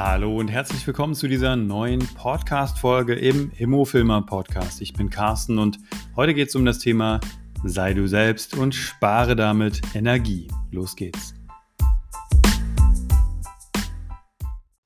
Hallo und herzlich willkommen zu dieser neuen Podcast-Folge im Immofilmer Podcast. Ich bin Carsten und heute geht es um das Thema Sei du selbst und spare damit Energie. Los geht's.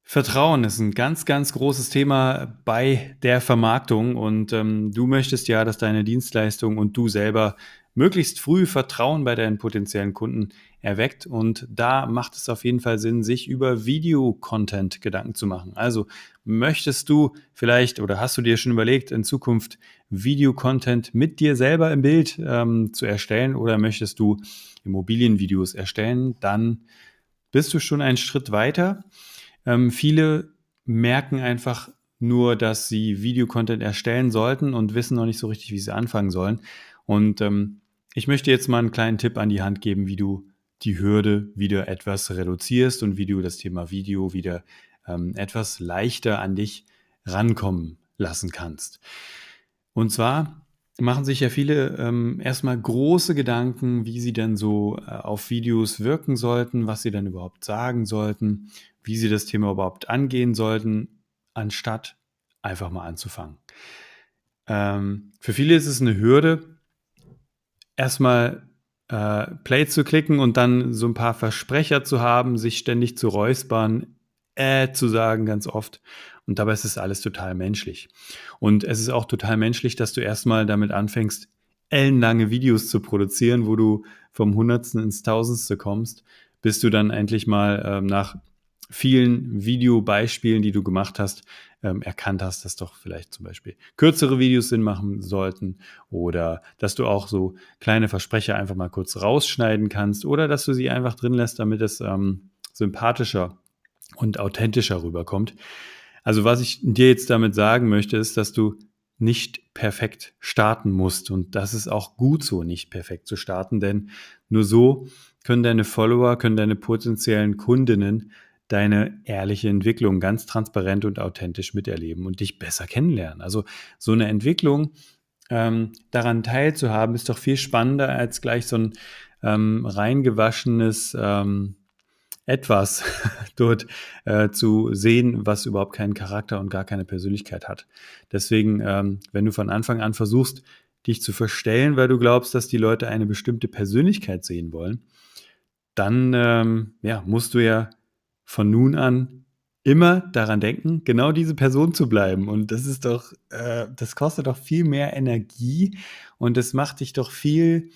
Vertrauen ist ein ganz, ganz großes Thema bei der Vermarktung und ähm, du möchtest ja, dass deine Dienstleistung und du selber möglichst früh Vertrauen bei deinen potenziellen Kunden erweckt. Und da macht es auf jeden Fall Sinn, sich über Videocontent Gedanken zu machen. Also möchtest du vielleicht oder hast du dir schon überlegt, in Zukunft Videocontent mit dir selber im Bild ähm, zu erstellen oder möchtest du Immobilienvideos erstellen, dann bist du schon einen Schritt weiter. Ähm, viele merken einfach nur, dass sie Videocontent erstellen sollten und wissen noch nicht so richtig, wie sie anfangen sollen. Und ähm, ich möchte jetzt mal einen kleinen Tipp an die Hand geben, wie du die Hürde wieder etwas reduzierst und wie du das Thema Video wieder ähm, etwas leichter an dich rankommen lassen kannst. Und zwar machen sich ja viele ähm, erstmal große Gedanken, wie sie dann so äh, auf Videos wirken sollten, was sie dann überhaupt sagen sollten, wie sie das Thema überhaupt angehen sollten, anstatt einfach mal anzufangen. Ähm, für viele ist es eine Hürde, erstmal äh, Play zu klicken und dann so ein paar Versprecher zu haben, sich ständig zu räuspern, äh zu sagen ganz oft. Und dabei ist es alles total menschlich. Und es ist auch total menschlich, dass du erstmal damit anfängst, ellenlange Videos zu produzieren, wo du vom Hundertsten ins Tausendste kommst, bis du dann endlich mal ähm, nach vielen Videobeispielen, die du gemacht hast, ähm, erkannt hast, dass doch vielleicht zum Beispiel kürzere Videos Sinn machen sollten oder dass du auch so kleine Versprecher einfach mal kurz rausschneiden kannst oder dass du sie einfach drin lässt, damit es ähm, sympathischer und authentischer rüberkommt. Also was ich dir jetzt damit sagen möchte, ist, dass du nicht perfekt starten musst. Und das ist auch gut so, nicht perfekt zu starten, denn nur so können deine Follower, können deine potenziellen Kundinnen deine ehrliche Entwicklung ganz transparent und authentisch miterleben und dich besser kennenlernen. Also so eine Entwicklung ähm, daran teilzuhaben, ist doch viel spannender als gleich so ein ähm, reingewaschenes ähm, etwas dort äh, zu sehen, was überhaupt keinen Charakter und gar keine Persönlichkeit hat. Deswegen, ähm, wenn du von Anfang an versuchst, dich zu verstellen, weil du glaubst, dass die Leute eine bestimmte Persönlichkeit sehen wollen, dann ähm, ja, musst du ja von nun an immer daran denken, genau diese Person zu bleiben. Und das ist doch, äh, das kostet doch viel mehr Energie und das macht dich doch viel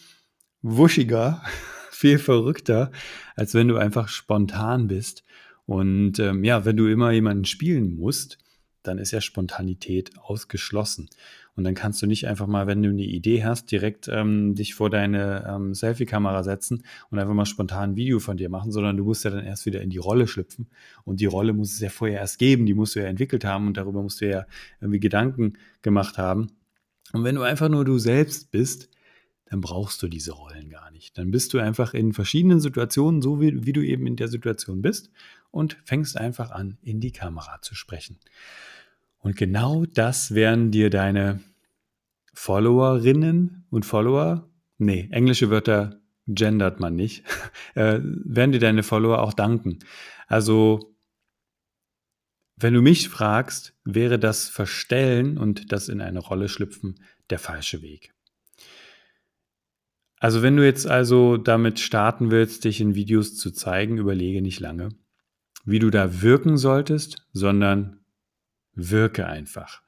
wuschiger, viel verrückter, als wenn du einfach spontan bist. Und ähm, ja, wenn du immer jemanden spielen musst, dann ist ja Spontanität ausgeschlossen. Und dann kannst du nicht einfach mal, wenn du eine Idee hast, direkt ähm, dich vor deine ähm, Selfie-Kamera setzen und einfach mal spontan ein Video von dir machen, sondern du musst ja dann erst wieder in die Rolle schlüpfen. Und die Rolle muss es ja vorher erst geben, die musst du ja entwickelt haben und darüber musst du ja irgendwie Gedanken gemacht haben. Und wenn du einfach nur du selbst bist, dann brauchst du diese Rollen gar nicht. Dann bist du einfach in verschiedenen Situationen, so wie, wie du eben in der Situation bist, und fängst einfach an, in die Kamera zu sprechen. Und genau das werden dir deine Followerinnen und Follower, nee, englische Wörter gendert man nicht, äh, werden dir deine Follower auch danken. Also, wenn du mich fragst, wäre das Verstellen und das in eine Rolle schlüpfen der falsche Weg. Also, wenn du jetzt also damit starten willst, dich in Videos zu zeigen, überlege nicht lange, wie du da wirken solltest, sondern wirke einfach.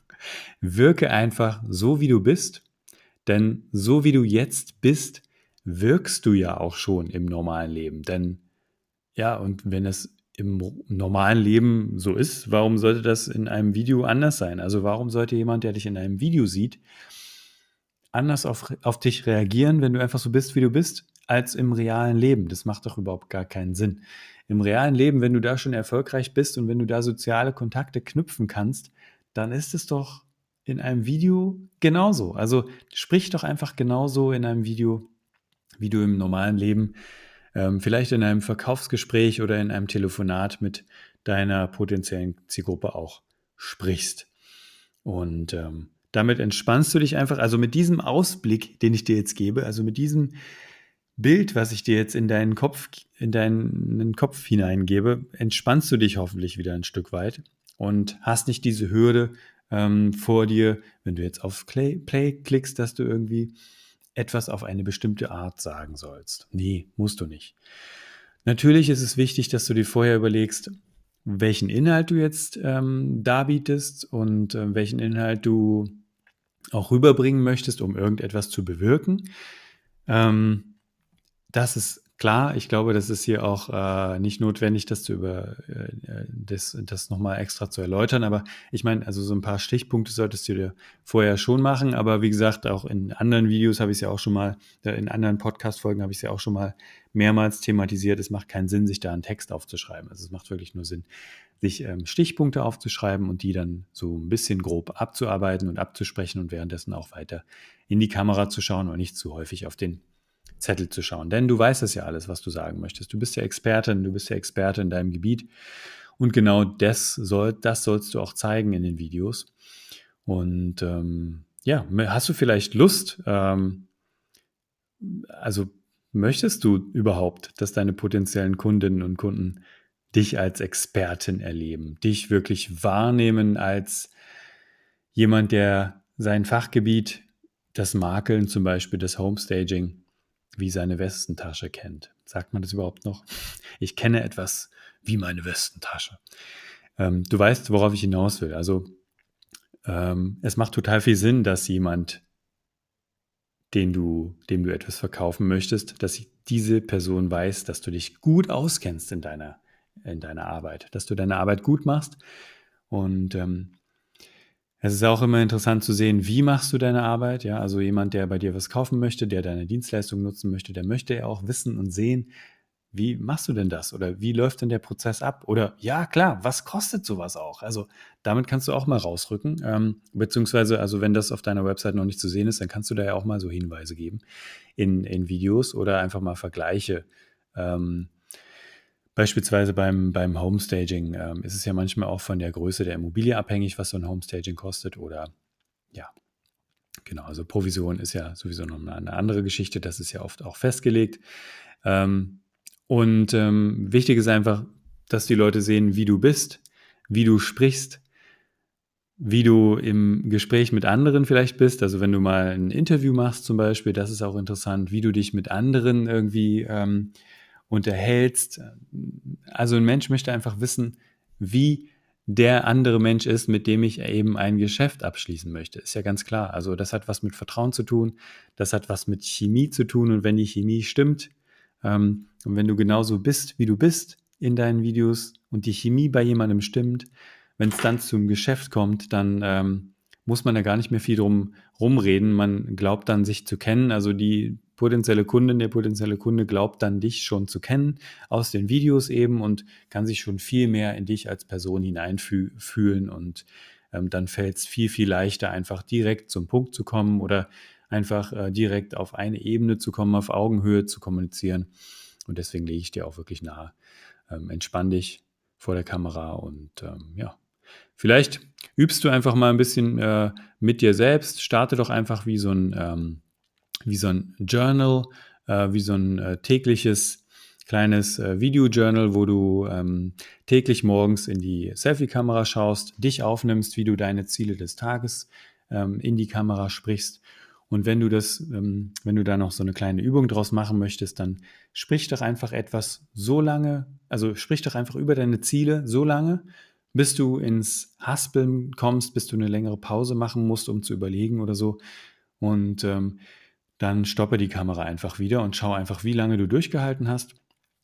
wirke einfach so, wie du bist, denn so wie du jetzt bist, wirkst du ja auch schon im normalen Leben. Denn ja, und wenn es im normalen Leben so ist, warum sollte das in einem Video anders sein? Also warum sollte jemand, der dich in einem Video sieht, anders auf, auf dich reagieren, wenn du einfach so bist, wie du bist, als im realen Leben? Das macht doch überhaupt gar keinen Sinn im realen Leben, wenn du da schon erfolgreich bist und wenn du da soziale Kontakte knüpfen kannst, dann ist es doch in einem Video genauso. Also sprich doch einfach genauso in einem Video, wie du im normalen Leben, ähm, vielleicht in einem Verkaufsgespräch oder in einem Telefonat mit deiner potenziellen Zielgruppe auch sprichst. Und ähm, damit entspannst du dich einfach, also mit diesem Ausblick, den ich dir jetzt gebe, also mit diesem Bild, was ich dir jetzt in deinen Kopf, in deinen Kopf hineingebe, entspannst du dich hoffentlich wieder ein Stück weit und hast nicht diese Hürde ähm, vor dir, wenn du jetzt auf Play, Play klickst, dass du irgendwie etwas auf eine bestimmte Art sagen sollst. Nee, musst du nicht. Natürlich ist es wichtig, dass du dir vorher überlegst, welchen Inhalt du jetzt ähm, darbietest und äh, welchen Inhalt du auch rüberbringen möchtest, um irgendetwas zu bewirken. Ähm, das ist klar. Ich glaube, das ist hier auch äh, nicht notwendig, das zu über äh, das, das nochmal extra zu erläutern. Aber ich meine, also so ein paar Stichpunkte solltest du dir vorher schon machen. Aber wie gesagt, auch in anderen Videos habe ich es ja auch schon mal, äh, in anderen Podcast-Folgen habe ich es ja auch schon mal mehrmals thematisiert. Es macht keinen Sinn, sich da einen Text aufzuschreiben. Also es macht wirklich nur Sinn, sich ähm, Stichpunkte aufzuschreiben und die dann so ein bisschen grob abzuarbeiten und abzusprechen und währenddessen auch weiter in die Kamera zu schauen und nicht zu häufig auf den Zettel zu schauen. Denn du weißt es ja alles, was du sagen möchtest. Du bist ja Expertin, du bist ja Experte in deinem Gebiet. Und genau das, soll, das sollst du auch zeigen in den Videos. Und ähm, ja, hast du vielleicht Lust, ähm, also möchtest du überhaupt, dass deine potenziellen Kundinnen und Kunden dich als Expertin erleben, dich wirklich wahrnehmen als jemand, der sein Fachgebiet, das Makeln zum Beispiel, das Homestaging, wie seine Westentasche kennt. Sagt man das überhaupt noch? Ich kenne etwas wie meine Westentasche. Ähm, du weißt, worauf ich hinaus will. Also ähm, es macht total viel Sinn, dass jemand, den du, dem du etwas verkaufen möchtest, dass diese Person weiß, dass du dich gut auskennst in deiner, in deiner Arbeit, dass du deine Arbeit gut machst. Und ähm, es ist auch immer interessant zu sehen, wie machst du deine Arbeit. Ja, also jemand, der bei dir was kaufen möchte, der deine Dienstleistung nutzen möchte, der möchte ja auch wissen und sehen, wie machst du denn das? Oder wie läuft denn der Prozess ab? Oder ja, klar, was kostet sowas auch? Also damit kannst du auch mal rausrücken. Ähm, beziehungsweise, also wenn das auf deiner Website noch nicht zu sehen ist, dann kannst du da ja auch mal so Hinweise geben in, in Videos oder einfach mal Vergleiche. Ähm, Beispielsweise beim, beim Homestaging ähm, ist es ja manchmal auch von der Größe der Immobilie abhängig, was so ein Homestaging kostet. Oder ja, genau, also Provision ist ja sowieso noch eine andere Geschichte, das ist ja oft auch festgelegt. Ähm, und ähm, wichtig ist einfach, dass die Leute sehen, wie du bist, wie du sprichst, wie du im Gespräch mit anderen vielleicht bist. Also wenn du mal ein Interview machst zum Beispiel, das ist auch interessant, wie du dich mit anderen irgendwie ähm, unterhältst. Also ein Mensch möchte einfach wissen, wie der andere Mensch ist, mit dem ich eben ein Geschäft abschließen möchte. Ist ja ganz klar. Also das hat was mit Vertrauen zu tun, das hat was mit Chemie zu tun und wenn die Chemie stimmt ähm, und wenn du genauso bist, wie du bist in deinen Videos und die Chemie bei jemandem stimmt, wenn es dann zum Geschäft kommt, dann ähm, muss man da gar nicht mehr viel drum rumreden. Man glaubt dann, sich zu kennen. Also die potenzielle Kundin, der potenzielle Kunde glaubt dann, dich schon zu kennen aus den Videos eben und kann sich schon viel mehr in dich als Person hineinfühlen und ähm, dann fällt es viel, viel leichter, einfach direkt zum Punkt zu kommen oder einfach äh, direkt auf eine Ebene zu kommen, auf Augenhöhe zu kommunizieren. Und deswegen lege ich dir auch wirklich nahe. Ähm, entspann dich vor der Kamera und ähm, ja, vielleicht übst du einfach mal ein bisschen äh, mit dir selbst. Starte doch einfach wie so ein ähm, wie so ein Journal, äh, wie so ein äh, tägliches kleines äh, Video-Journal, wo du ähm, täglich morgens in die Selfie-Kamera schaust, dich aufnimmst, wie du deine Ziele des Tages ähm, in die Kamera sprichst. Und wenn du das, ähm, wenn du da noch so eine kleine Übung draus machen möchtest, dann sprich doch einfach etwas so lange, also sprich doch einfach über deine Ziele so lange, bis du ins Haspeln kommst, bis du eine längere Pause machen musst, um zu überlegen oder so. Und ähm, dann stoppe die Kamera einfach wieder und schau einfach, wie lange du durchgehalten hast.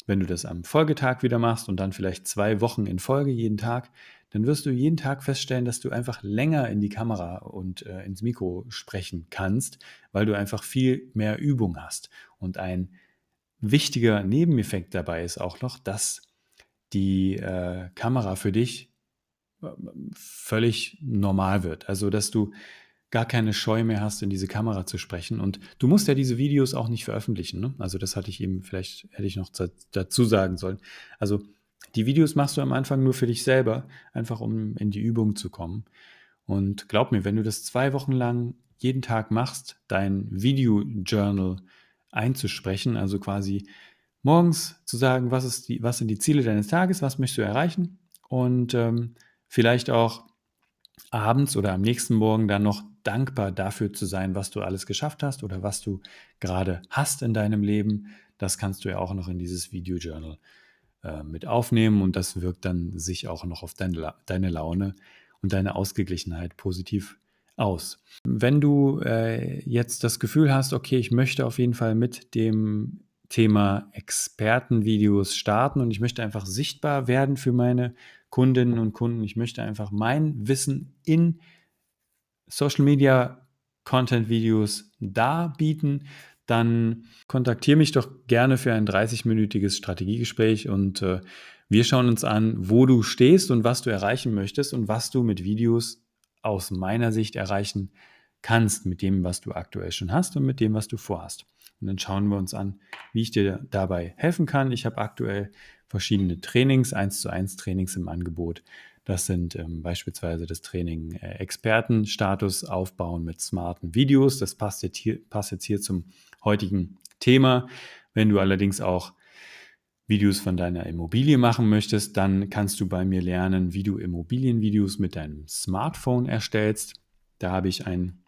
Wenn du das am Folgetag wieder machst und dann vielleicht zwei Wochen in Folge jeden Tag, dann wirst du jeden Tag feststellen, dass du einfach länger in die Kamera und äh, ins Mikro sprechen kannst, weil du einfach viel mehr Übung hast. Und ein wichtiger Nebeneffekt dabei ist auch noch, dass die äh, Kamera für dich äh, völlig normal wird. Also, dass du gar keine Scheu mehr hast, in diese Kamera zu sprechen. Und du musst ja diese Videos auch nicht veröffentlichen. Ne? Also das hatte ich eben, vielleicht hätte ich noch dazu sagen sollen. Also die Videos machst du am Anfang nur für dich selber, einfach um in die Übung zu kommen. Und glaub mir, wenn du das zwei Wochen lang jeden Tag machst, dein Video-Journal einzusprechen, also quasi morgens zu sagen, was, ist die, was sind die Ziele deines Tages, was möchtest du erreichen und ähm, vielleicht auch abends oder am nächsten Morgen dann noch dankbar dafür zu sein, was du alles geschafft hast oder was du gerade hast in deinem Leben. Das kannst du ja auch noch in dieses Video-Journal äh, mit aufnehmen und das wirkt dann sich auch noch auf deine, deine Laune und deine Ausgeglichenheit positiv aus. Wenn du äh, jetzt das Gefühl hast, okay, ich möchte auf jeden Fall mit dem Thema Expertenvideos starten und ich möchte einfach sichtbar werden für meine Kundinnen und Kunden. Ich möchte einfach mein Wissen in Social Media Content Videos darbieten. Dann kontaktiere mich doch gerne für ein 30-minütiges Strategiegespräch und äh, wir schauen uns an, wo du stehst und was du erreichen möchtest und was du mit Videos aus meiner Sicht erreichen kannst mit dem, was du aktuell schon hast und mit dem, was du vorhast. Und dann schauen wir uns an, wie ich dir dabei helfen kann. Ich habe aktuell verschiedene Trainings, 1 zu 1 Trainings im Angebot. Das sind ähm, beispielsweise das Training äh, Expertenstatus aufbauen mit smarten Videos. Das passt jetzt, hier, passt jetzt hier zum heutigen Thema. Wenn du allerdings auch Videos von deiner Immobilie machen möchtest, dann kannst du bei mir lernen, wie du Immobilienvideos mit deinem Smartphone erstellst. Da habe ich ein,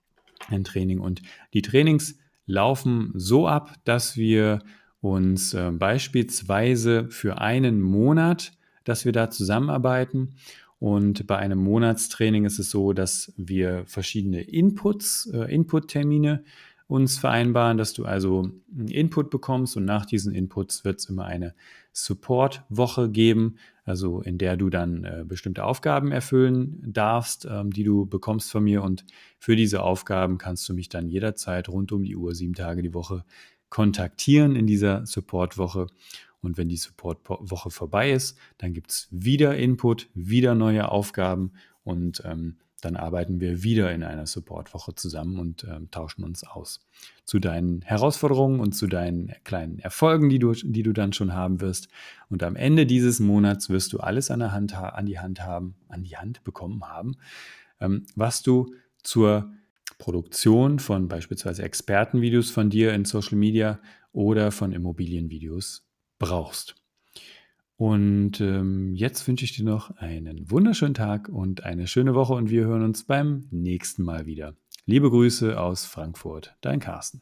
ein Training und die Trainings laufen so ab, dass wir uns äh, beispielsweise für einen Monat, dass wir da zusammenarbeiten. Und bei einem Monatstraining ist es so, dass wir verschiedene Inputs, äh, Input-Termine uns vereinbaren, dass du also einen Input bekommst und nach diesen Inputs wird es immer eine Support-Woche geben, also in der du dann äh, bestimmte Aufgaben erfüllen darfst, ähm, die du bekommst von mir und für diese Aufgaben kannst du mich dann jederzeit rund um die Uhr, sieben Tage die Woche kontaktieren in dieser Support-Woche. Und wenn die Support-Woche vorbei ist, dann gibt es wieder Input, wieder neue Aufgaben und ähm, dann arbeiten wir wieder in einer Supportwoche zusammen und äh, tauschen uns aus zu deinen Herausforderungen und zu deinen kleinen Erfolgen, die du, die du dann schon haben wirst. Und am Ende dieses Monats wirst du alles an, der Hand, an die Hand haben, an die Hand bekommen haben, ähm, was du zur Produktion von beispielsweise Expertenvideos von dir in Social Media oder von Immobilienvideos brauchst. Und ähm, jetzt wünsche ich dir noch einen wunderschönen Tag und eine schöne Woche und wir hören uns beim nächsten Mal wieder. Liebe Grüße aus Frankfurt, dein Carsten.